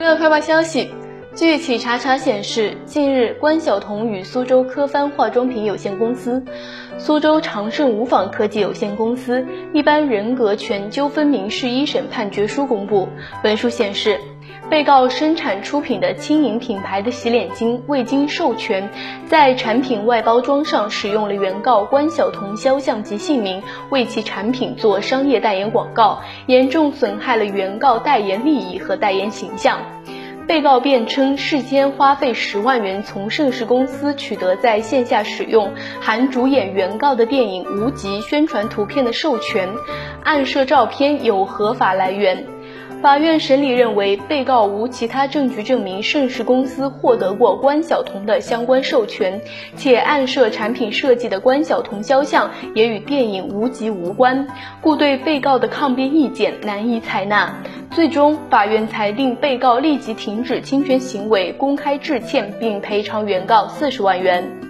娱乐快报消息，据企查查显示，近日关晓彤与苏州科帆化妆品有限公司、苏州长盛无纺科技有限公司一般人格权纠纷民事一审判决书公布。文书显示。被告生产出品的轻盈品牌的洗脸巾未经授权，在产品外包装上使用了原告关晓彤肖像及姓名，为其产品做商业代言广告，严重损害了原告代言利益和代言形象。被告辩称，事先花费十万元从盛世公司取得在线下使用含主演原告的电影《无极》宣传图片的授权，暗设照片有合法来源。法院审理认为，被告无其他证据证明盛世公司获得过关晓彤的相关授权，且暗设产品设计的关晓彤肖像也与电影无极无关，故对被告的抗辩意见难以采纳。最终，法院裁定被告立即停止侵权行为，公开致歉，并赔偿原告四十万元。